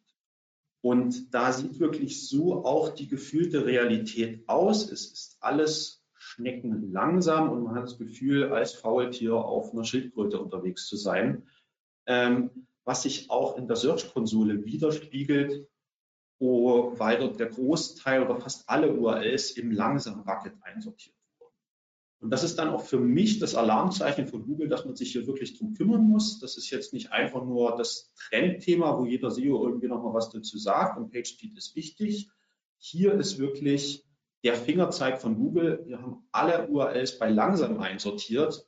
Und da sieht wirklich so auch die gefühlte Realität aus. Es ist alles Schnecken langsam und man hat das Gefühl, als Faultier auf einer Schildkröte unterwegs zu sein, ähm, was sich auch in der Search-Konsole widerspiegelt, weil dort der Großteil oder fast alle URLs im langsamen Bucket einsortiert. Und das ist dann auch für mich das Alarmzeichen von Google, dass man sich hier wirklich drum kümmern muss. Das ist jetzt nicht einfach nur das Trendthema, wo jeder SEO irgendwie nochmal was dazu sagt und PageSpeed ist wichtig. Hier ist wirklich der Fingerzeig von Google. Wir haben alle URLs bei langsam einsortiert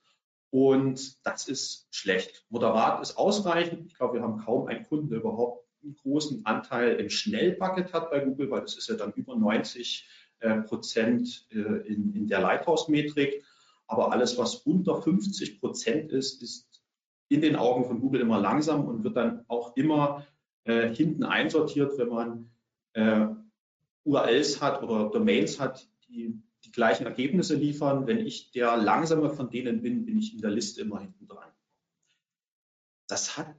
Und das ist schlecht. Moderat ist ausreichend. Ich glaube, wir haben kaum einen Kunden, der überhaupt einen großen Anteil im Schnellbucket hat bei Google, weil das ist ja dann über 90 äh, Prozent äh, in, in der Lighthouse-Metrik. Aber alles, was unter 50 Prozent ist, ist in den Augen von Google immer langsam und wird dann auch immer äh, hinten einsortiert, wenn man äh, URLs hat oder Domains hat, die die gleichen Ergebnisse liefern. Wenn ich der langsame von denen bin, bin ich in der Liste immer hinten dran. Das hat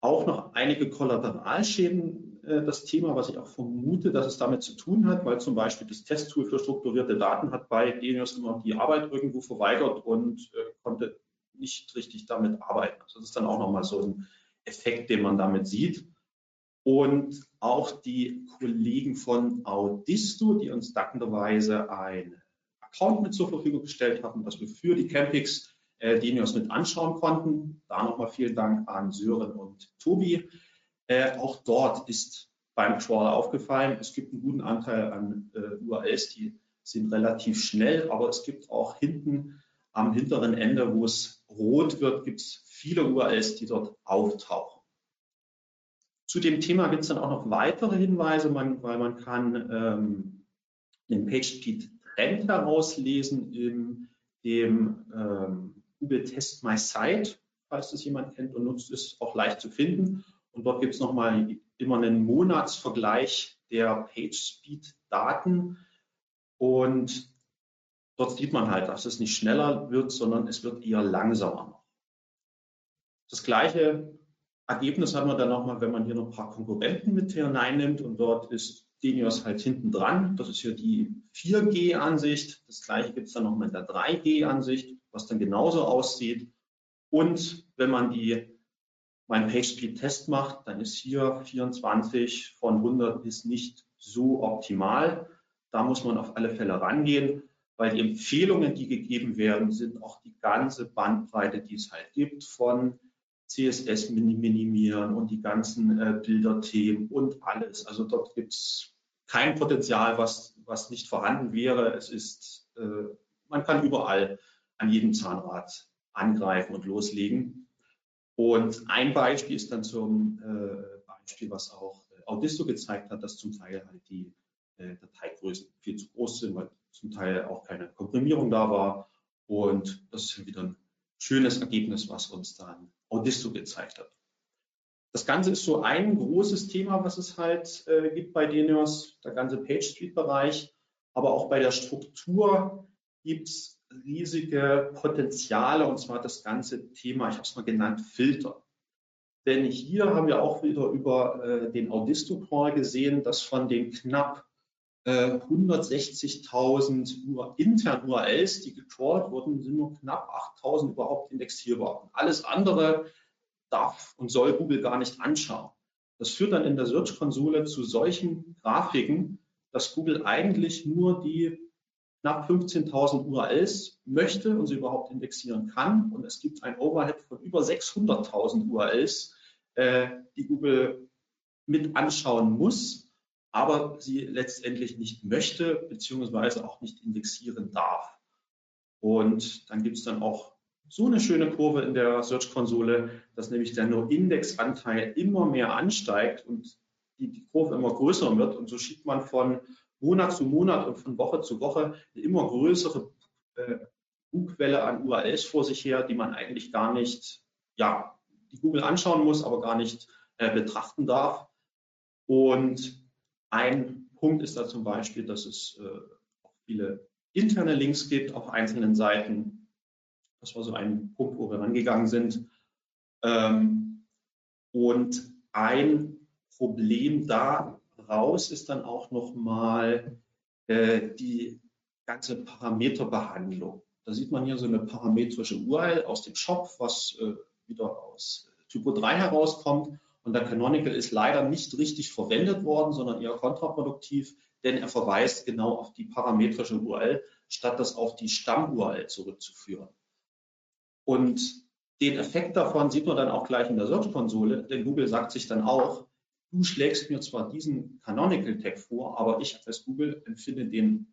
auch noch einige Kollateralschäden, äh, das Thema, was ich auch vermute, dass es damit zu tun hat, weil zum Beispiel das Testtool für strukturierte Daten hat bei Denius immer die Arbeit irgendwo verweigert und äh, konnte nicht richtig damit arbeiten. Also das ist dann auch nochmal so ein Effekt, den man damit sieht. Und auch die Kollegen von Audisto, die uns dankenderweise ein Account mit zur Verfügung gestellt haben, dass wir für die Campix äh, uns mit anschauen konnten. Da nochmal vielen Dank an Sören und Tobi. Äh, auch dort ist beim Crawler aufgefallen, es gibt einen guten Anteil an äh, URLs, die sind relativ schnell, aber es gibt auch hinten am hinteren Ende, wo es rot wird, gibt es viele URLs, die dort auftauchen. Zu dem Thema gibt es dann auch noch weitere Hinweise, man, weil man kann ähm, den PageSpeed-Trend herauslesen in dem ähm, Google Test My Site, falls das jemand kennt und nutzt, ist auch leicht zu finden. Und dort gibt es nochmal immer einen Monatsvergleich der PageSpeed-Daten. Und dort sieht man halt, dass es nicht schneller wird, sondern es wird eher langsamer. Das gleiche Ergebnis haben wir dann nochmal, wenn man hier noch ein paar Konkurrenten mit hineinnimmt und dort ist Denios halt hinten dran. Das ist hier die 4G-Ansicht. Das gleiche gibt es dann nochmal in der 3G-Ansicht, was dann genauso aussieht. Und wenn man die mein PageSpeed-Test macht, dann ist hier 24 von 100 ist nicht so optimal. Da muss man auf alle Fälle rangehen, weil die Empfehlungen, die gegeben werden, sind auch die ganze Bandbreite, die es halt gibt, von CSS minimieren und die ganzen äh, Bilderthemen und alles. Also dort gibt es kein Potenzial, was, was nicht vorhanden wäre. Es ist, äh, man kann überall an jedem Zahnrad angreifen und loslegen. Und ein Beispiel ist dann zum äh, Beispiel, was auch äh, Audisto gezeigt hat, dass zum Teil halt die äh, Dateigrößen viel zu groß sind, weil zum Teil auch keine Komprimierung da war. Und das ist wieder ein schönes Ergebnis, was uns dann Audisto gezeigt hat. Das Ganze ist so ein großes Thema, was es halt äh, gibt bei Denios, der ganze PageSpeed-Bereich. Aber auch bei der Struktur gibt es riesige Potenziale und zwar das ganze Thema, ich habe es mal genannt, Filter. Denn hier haben wir auch wieder über äh, den Audisto-Call gesehen, dass von den knapp 160.000 intern URLs, die gecrawlt wurden, sind nur knapp 8.000 überhaupt indexierbar. Und alles andere darf und soll Google gar nicht anschauen. Das führt dann in der Search-Konsole zu solchen Grafiken, dass Google eigentlich nur die knapp 15.000 URLs möchte und sie überhaupt indexieren kann. Und es gibt ein Overhead von über 600.000 URLs, äh, die Google mit anschauen muss aber sie letztendlich nicht möchte, beziehungsweise auch nicht indexieren darf. Und dann gibt es dann auch so eine schöne Kurve in der Search-Konsole, dass nämlich der No-Index-Anteil immer mehr ansteigt und die, die, Kurve immer größer wird. Und so schiebt man von Monat zu Monat und von Woche zu Woche eine immer größere äh, Bugwelle an URLs vor sich her, die man eigentlich gar nicht, ja, die Google anschauen muss, aber gar nicht äh, betrachten darf. Und ein Punkt ist da zum Beispiel, dass es äh, viele interne Links gibt auf einzelnen Seiten. Das war so ein Punkt, wo wir rangegangen sind. Ähm, und ein Problem daraus ist dann auch nochmal äh, die ganze Parameterbehandlung. Da sieht man hier so eine parametrische URL aus dem Shop, was äh, wieder aus Typo 3 herauskommt. Und der Canonical ist leider nicht richtig verwendet worden, sondern eher kontraproduktiv, denn er verweist genau auf die parametrische URL, statt das auf die Stamm-URL zurückzuführen. Und den Effekt davon sieht man dann auch gleich in der Search-Konsole, denn Google sagt sich dann auch, du schlägst mir zwar diesen Canonical-Tag vor, aber ich als Google empfinde den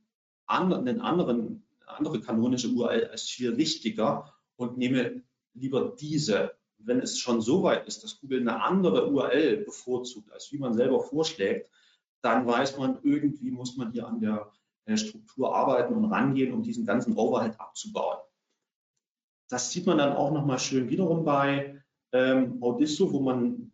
anderen, den anderen, andere kanonische URL als viel wichtiger und nehme lieber diese. Wenn es schon so weit ist, dass Google eine andere URL bevorzugt, als wie man selber vorschlägt, dann weiß man, irgendwie muss man hier an der Struktur arbeiten und rangehen, um diesen ganzen Overhead abzubauen. Das sieht man dann auch nochmal schön wiederum bei ähm, Audisto, wo man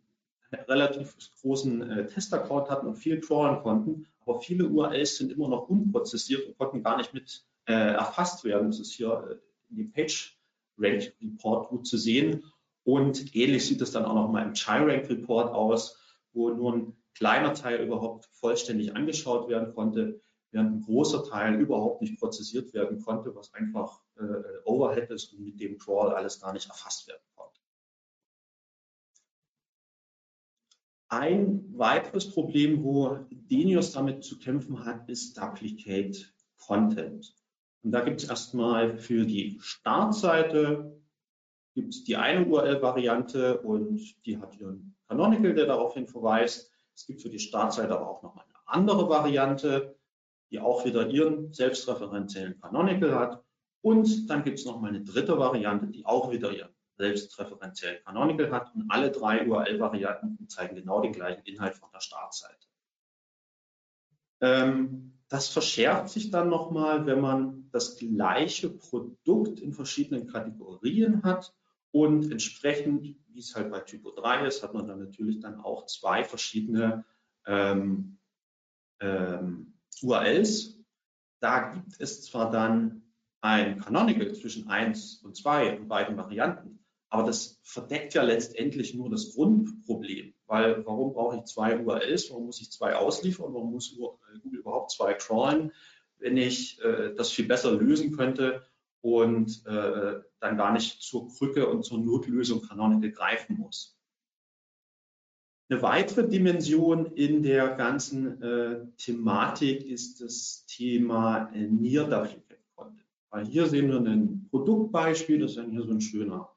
relativ großen äh, Testaccount hatten und viel crawlen konnten, aber viele URLs sind immer noch unprozessiert und konnten gar nicht mit äh, erfasst werden. Das ist hier äh, in dem Page Rank Report gut zu sehen. Und ähnlich sieht es dann auch nochmal im Chi-Rank Report aus, wo nur ein kleiner Teil überhaupt vollständig angeschaut werden konnte, während ein großer Teil überhaupt nicht prozessiert werden konnte, was einfach äh, Overhead ist und mit dem Crawl alles gar nicht erfasst werden Ein weiteres Problem, wo Denius damit zu kämpfen hat, ist Duplicate Content. Und da gibt es erstmal für die Startseite gibt es die eine URL-Variante und die hat hier ein Canonical, der darauf hin verweist. Es gibt für die Startseite aber auch noch eine andere Variante, die auch wieder ihren selbstreferenziellen Canonical hat. Und dann gibt es noch mal eine dritte Variante, die auch wieder ihren selbstreferenziellen Canonical hat. Und alle drei URL-Varianten zeigen genau den gleichen Inhalt von der Startseite. Ähm, das verschärft sich dann nochmal, wenn man das gleiche Produkt in verschiedenen Kategorien hat und entsprechend, wie es halt bei Typo 3 ist, hat man dann natürlich dann auch zwei verschiedene ähm, ähm, URLs. Da gibt es zwar dann ein Canonical zwischen 1 und 2 in beiden Varianten, aber das verdeckt ja letztendlich nur das Grundproblem, weil warum brauche ich zwei URLs, warum muss ich zwei ausliefern, warum muss Google überhaupt zwei crawlen, wenn ich äh, das viel besser lösen könnte und äh, dann gar nicht zur Krücke und zur Notlösung Canonical greifen muss. Eine weitere Dimension in der ganzen äh, Thematik ist das Thema äh, Near Duplicate Content. Weil hier sehen wir ein Produktbeispiel, das ist dann hier so ein schöner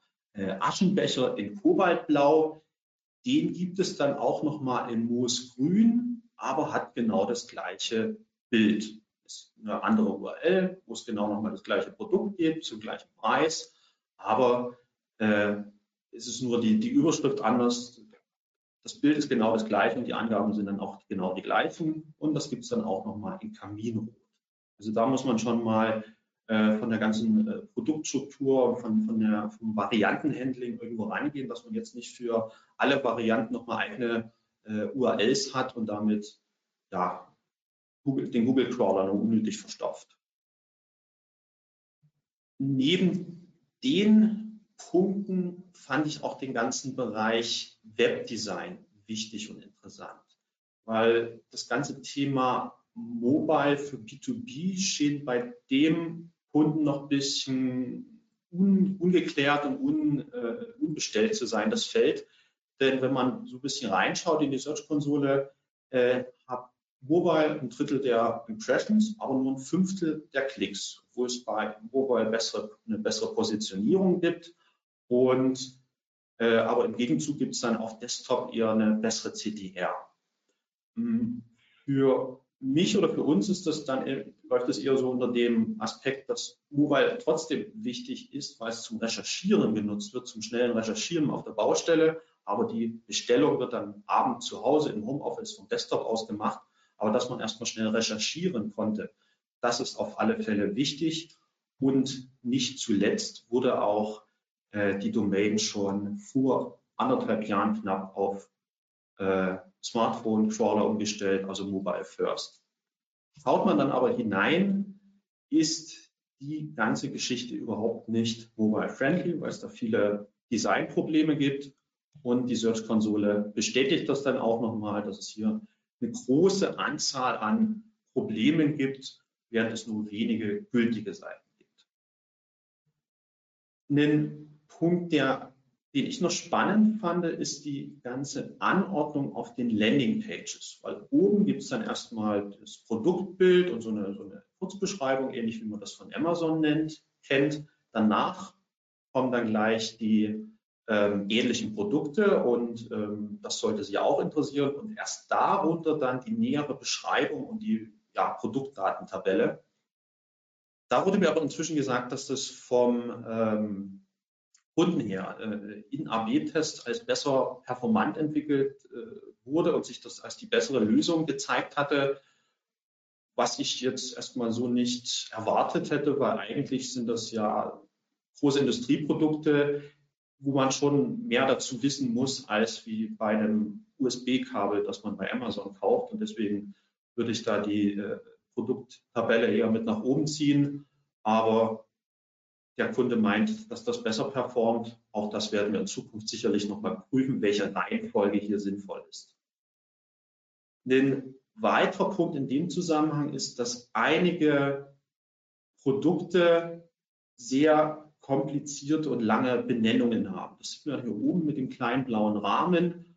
Aschenbecher in Kobaltblau. Den gibt es dann auch nochmal in Moosgrün, aber hat genau das gleiche Bild. Ist eine andere URL, wo es genau nochmal das gleiche Produkt gibt, zum gleichen Preis, aber äh, es ist nur die, die Überschrift anders, das Bild ist genau das gleiche und die Angaben sind dann auch genau die gleichen. Und das gibt es dann auch nochmal in Kaminrot. Also da muss man schon mal äh, von der ganzen äh, Produktstruktur, von, von der, vom Variantenhandling irgendwo rangehen, dass man jetzt nicht für alle Varianten nochmal eigene äh, URLs hat und damit ja, Google, den Google Crawler nur unnötig verstopft. Neben den Punkten fand ich auch den ganzen Bereich Webdesign wichtig und interessant, weil das ganze Thema Mobile für B2B schien bei dem Kunden noch ein bisschen un, ungeklärt und un, äh, unbestellt zu sein, das Feld. Denn wenn man so ein bisschen reinschaut in die Search-Konsole, äh, hat Mobile ein Drittel der Impressions, aber nur ein Fünftel der Klicks, wo es bei Mobile bessere, eine bessere Positionierung gibt und äh, aber im Gegenzug gibt es dann auf Desktop eher eine bessere CTR. Hm, für mich oder für uns ist das dann, läuft das eher so unter dem Aspekt, dass Mobile trotzdem wichtig ist, weil es zum Recherchieren genutzt wird, zum schnellen Recherchieren auf der Baustelle. Aber die Bestellung wird dann abends zu Hause im Homeoffice vom Desktop aus gemacht. Aber dass man erstmal schnell recherchieren konnte, das ist auf alle Fälle wichtig. Und nicht zuletzt wurde auch äh, die Domain schon vor anderthalb Jahren knapp auf äh, Smartphone-Crawler umgestellt, also Mobile First. Schaut man dann aber hinein, ist die ganze Geschichte überhaupt nicht mobile-friendly, weil es da viele Designprobleme gibt. Und die Search-Konsole bestätigt das dann auch nochmal, dass es hier eine große Anzahl an Problemen gibt, während es nur wenige gültige Seiten gibt. Ein Punkt, der, den ich noch spannend fand, ist die ganze Anordnung auf den Landingpages. Weil oben gibt es dann erstmal das Produktbild und so eine, so eine Kurzbeschreibung, ähnlich wie man das von Amazon nennt, kennt. Danach kommen dann gleich die ähm, ähnlichen Produkte und ähm, das sollte Sie auch interessieren. Und erst darunter dann die nähere Beschreibung und die ja, Produktdatentabelle. Da wurde mir aber inzwischen gesagt, dass das vom ähm, Kunden her äh, in AB-Tests als besser performant entwickelt äh, wurde und sich das als die bessere Lösung gezeigt hatte, was ich jetzt erstmal so nicht erwartet hätte, weil eigentlich sind das ja große Industrieprodukte, wo man schon mehr dazu wissen muss, als wie bei einem USB-Kabel, das man bei Amazon kauft. Und deswegen würde ich da die äh, Produkttabelle eher mit nach oben ziehen. Aber der Kunde meint, dass das besser performt. Auch das werden wir in Zukunft sicherlich nochmal prüfen, welche Reihenfolge hier sinnvoll ist. Ein weiterer Punkt in dem Zusammenhang ist, dass einige Produkte sehr komplizierte und lange Benennungen haben. Das sieht man hier oben mit dem kleinen blauen Rahmen.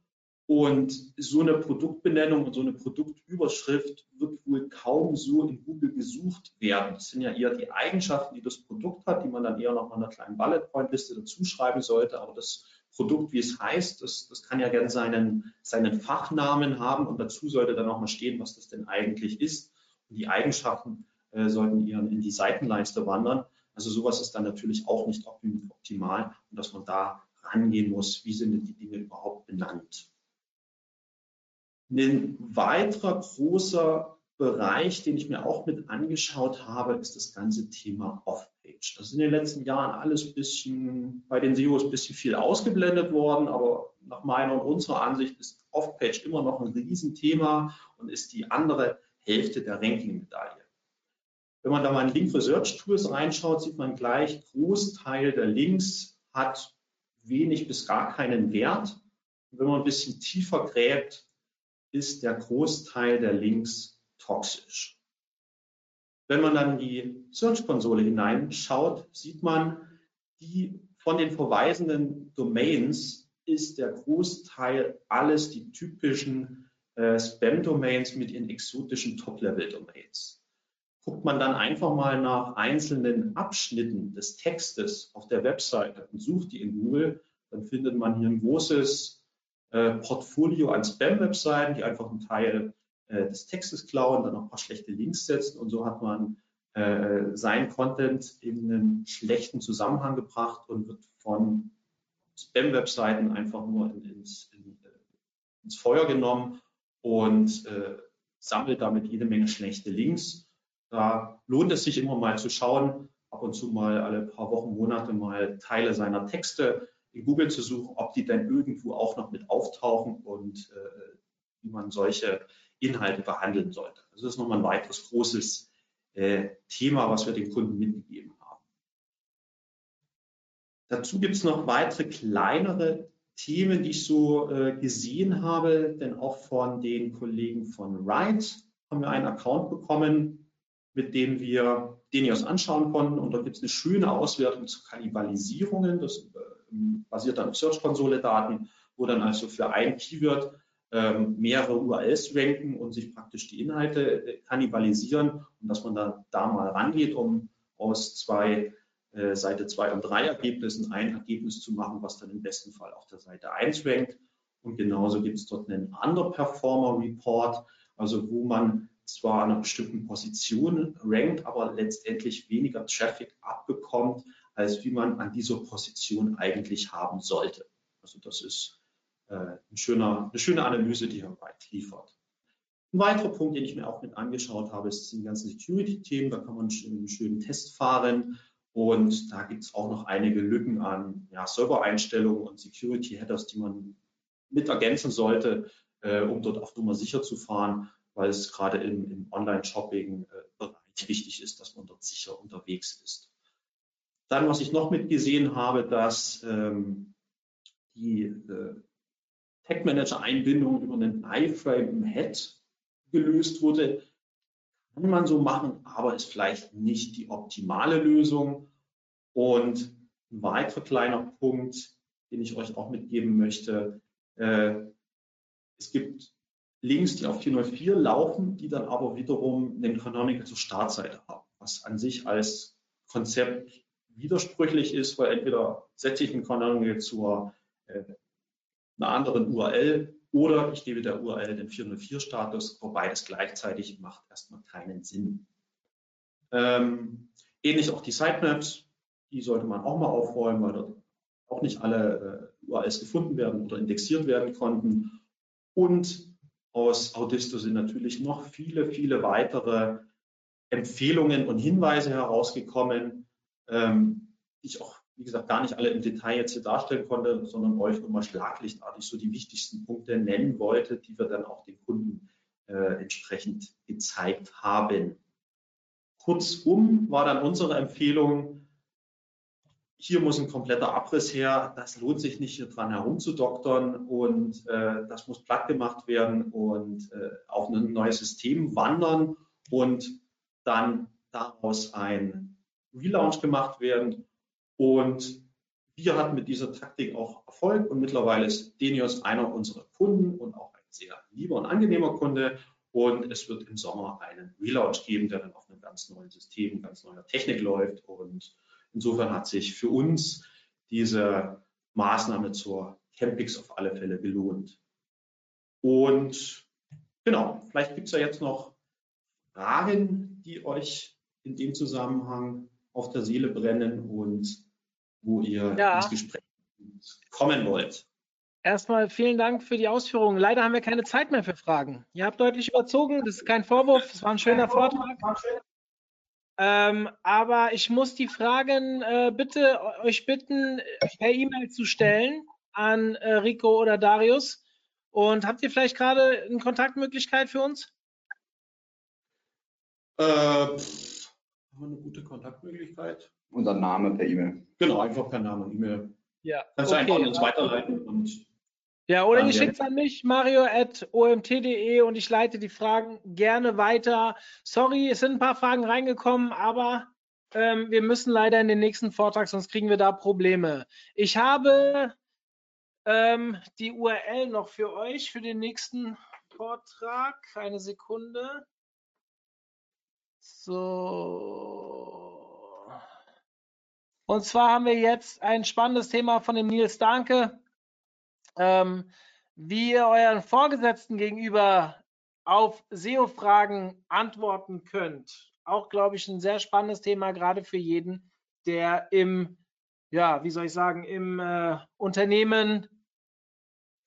Und so eine Produktbenennung und so eine Produktüberschrift wird wohl kaum so in Google gesucht werden. Das sind ja eher die Eigenschaften, die das Produkt hat, die man dann eher noch mal einer kleinen Bullet Point Liste dazu schreiben sollte. Aber das Produkt, wie es heißt, das, das kann ja gerne seinen, seinen Fachnamen haben und dazu sollte dann auch mal stehen, was das denn eigentlich ist. Und die Eigenschaften äh, sollten eher in die Seitenleiste wandern. Also sowas ist dann natürlich auch nicht optimal und dass man da rangehen muss, wie sind die Dinge überhaupt benannt. Ein weiterer großer Bereich, den ich mir auch mit angeschaut habe, ist das ganze Thema Off-Page. Das ist in den letzten Jahren alles ein bisschen bei den SEOs ein bisschen viel ausgeblendet worden, aber nach meiner und unserer Ansicht ist Off-Page immer noch ein Riesenthema und ist die andere Hälfte der Ranking-Medaille. Wenn man da mal in Link Research Tools reinschaut, sieht man gleich, Großteil der Links hat wenig bis gar keinen Wert. Wenn man ein bisschen tiefer gräbt, ist der Großteil der Links toxisch. Wenn man dann die Search-Konsole hineinschaut, sieht man, die von den verweisenden Domains ist der Großteil alles die typischen äh, Spam-Domains mit ihren exotischen Top-Level-Domains. Guckt man dann einfach mal nach einzelnen Abschnitten des Textes auf der Webseite und sucht die in Google, dann findet man hier ein großes äh, Portfolio an Spam-Webseiten, die einfach einen Teil äh, des Textes klauen, dann noch ein paar schlechte Links setzen und so hat man äh, sein Content in einen schlechten Zusammenhang gebracht und wird von Spam-Webseiten einfach nur in, ins, in, ins, Feuer genommen und äh, sammelt damit jede Menge schlechte Links. Da lohnt es sich immer mal zu schauen, ab und zu mal alle paar Wochen, Monate mal Teile seiner Texte in Google zu suchen, ob die dann irgendwo auch noch mit auftauchen und äh, wie man solche Inhalte behandeln sollte. Also das ist nochmal ein weiteres großes äh, Thema, was wir den Kunden mitgegeben haben. Dazu gibt es noch weitere kleinere Themen, die ich so äh, gesehen habe, denn auch von den Kollegen von Wright haben wir einen Account bekommen, mit dem wir den wir uns anschauen konnten. Und da gibt es eine schöne Auswertung zu Kannibalisierungen. Das äh, basiert dann auf Search-Konsole-Daten, wo dann also für ein Keyword ähm, mehrere URLs ranken und sich praktisch die Inhalte äh, kannibalisieren und dass man da, da mal rangeht, um aus zwei äh, Seite 2 und 3 Ergebnissen ein Ergebnis zu machen, was dann im besten Fall auf der Seite 1 rankt. Und genauso gibt es dort einen Underperformer Report, also wo man zwar an einer bestimmten Position rankt, aber letztendlich weniger Traffic abbekommt, als wie man an dieser Position eigentlich haben sollte. Also das ist äh, ein schöner, eine schöne Analyse, die Herr White liefert. Ein weiterer Punkt, den ich mir auch mit angeschaut habe, ist die ganzen Security-Themen. Da kann man einen schönen Test fahren. Und da gibt es auch noch einige Lücken an ja, Server-Einstellungen und Security-Headers, die man mit ergänzen sollte, äh, um dort auf Nummer sicher zu fahren, weil es gerade im, im Online-Shopping-Bereich äh, wichtig ist, dass man dort sicher unterwegs ist. Dann, was ich noch mitgesehen habe, dass ähm, die äh, Tech Manager Einbindung über einen iFrame Head gelöst wurde. Kann man so machen, aber ist vielleicht nicht die optimale Lösung. Und ein weiterer kleiner Punkt, den ich euch auch mitgeben möchte. Äh, es gibt Links, die auf 404 laufen, die dann aber wiederum einen Canonical zur Startseite haben, was an sich als Konzept widersprüchlich ist, weil entweder setze ich einen Canonical zu äh, einer anderen URL oder ich gebe der URL den 404-Status, wobei das gleichzeitig macht erstmal keinen Sinn. Ähm, ähnlich auch die Sitemaps, die sollte man auch mal aufräumen, weil dort auch nicht alle äh, URLs gefunden werden oder indexiert werden konnten. Und aus Audisto sind natürlich noch viele, viele weitere Empfehlungen und Hinweise herausgekommen, ähm, die ich auch, wie gesagt, gar nicht alle im Detail jetzt hier darstellen konnte, sondern euch nur mal schlaglichtartig so die wichtigsten Punkte nennen wollte, die wir dann auch den Kunden äh, entsprechend gezeigt haben. Kurzum war dann unsere Empfehlung, hier muss ein kompletter Abriss her, das lohnt sich nicht hier dran herumzudoktern und äh, das muss platt gemacht werden und äh, auf ein neues System wandern und dann daraus ein Relaunch gemacht werden. Und wir hatten mit dieser Taktik auch Erfolg und mittlerweile ist Denios einer unserer Kunden und auch ein sehr lieber und angenehmer Kunde. Und es wird im Sommer einen Relaunch geben, der dann auf einem ganz neuen System, ganz neuer Technik läuft. Und insofern hat sich für uns diese Maßnahme zur Campix auf alle Fälle gelohnt. Und genau, vielleicht gibt es ja jetzt noch Fragen, die euch in dem Zusammenhang auf der Seele brennen und wo ihr ja. ins Gespräch kommen wollt. Erstmal vielen Dank für die Ausführungen. Leider haben wir keine Zeit mehr für Fragen. Ihr habt deutlich überzogen, das ist kein Vorwurf, es war ein schöner Vortrag. Ähm, aber ich muss die Fragen äh, bitte euch bitten, per E-Mail zu stellen an äh, Rico oder Darius. Und habt ihr vielleicht gerade eine Kontaktmöglichkeit für uns? Äh, haben wir eine gute Kontaktmöglichkeit? Unser Name per E-Mail. Genau, einfach per Name und E-Mail. Ja. Kannst okay. du einfach an uns weiterleiten und ja, oder ihr schickt es an mich, mario.omt.de und ich leite die Fragen gerne weiter. Sorry, es sind ein paar Fragen reingekommen, aber ähm, wir müssen leider in den nächsten Vortrag, sonst kriegen wir da Probleme. Ich habe ähm, die URL noch für euch für den nächsten Vortrag. Eine Sekunde. So. Und zwar haben wir jetzt ein spannendes Thema von dem Nils Danke, ähm, wie ihr euren Vorgesetzten gegenüber auf SEO-Fragen antworten könnt. Auch, glaube ich, ein sehr spannendes Thema, gerade für jeden, der im, ja, wie soll ich sagen, im äh, Unternehmen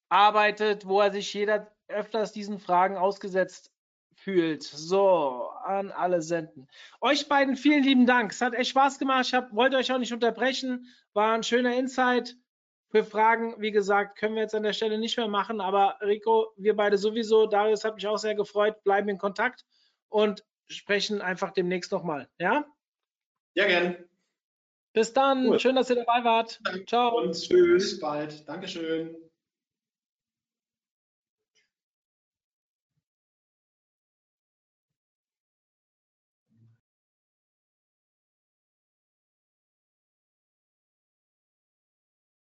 arbeitet, wo er sich jeder öfters diesen Fragen ausgesetzt fühlt. So, an alle senden. Euch beiden vielen lieben Dank. Es hat echt Spaß gemacht. Ich hab, wollte euch auch nicht unterbrechen. War ein schöner Insight. Für Fragen, wie gesagt, können wir jetzt an der Stelle nicht mehr machen. Aber Rico, wir beide sowieso. Darius hat mich auch sehr gefreut. Bleiben in Kontakt und sprechen einfach demnächst nochmal. Ja? Ja, gern. Bis dann. Cool. Schön, dass ihr dabei wart. Ciao. Und tschüss. Bis bald. Dankeschön.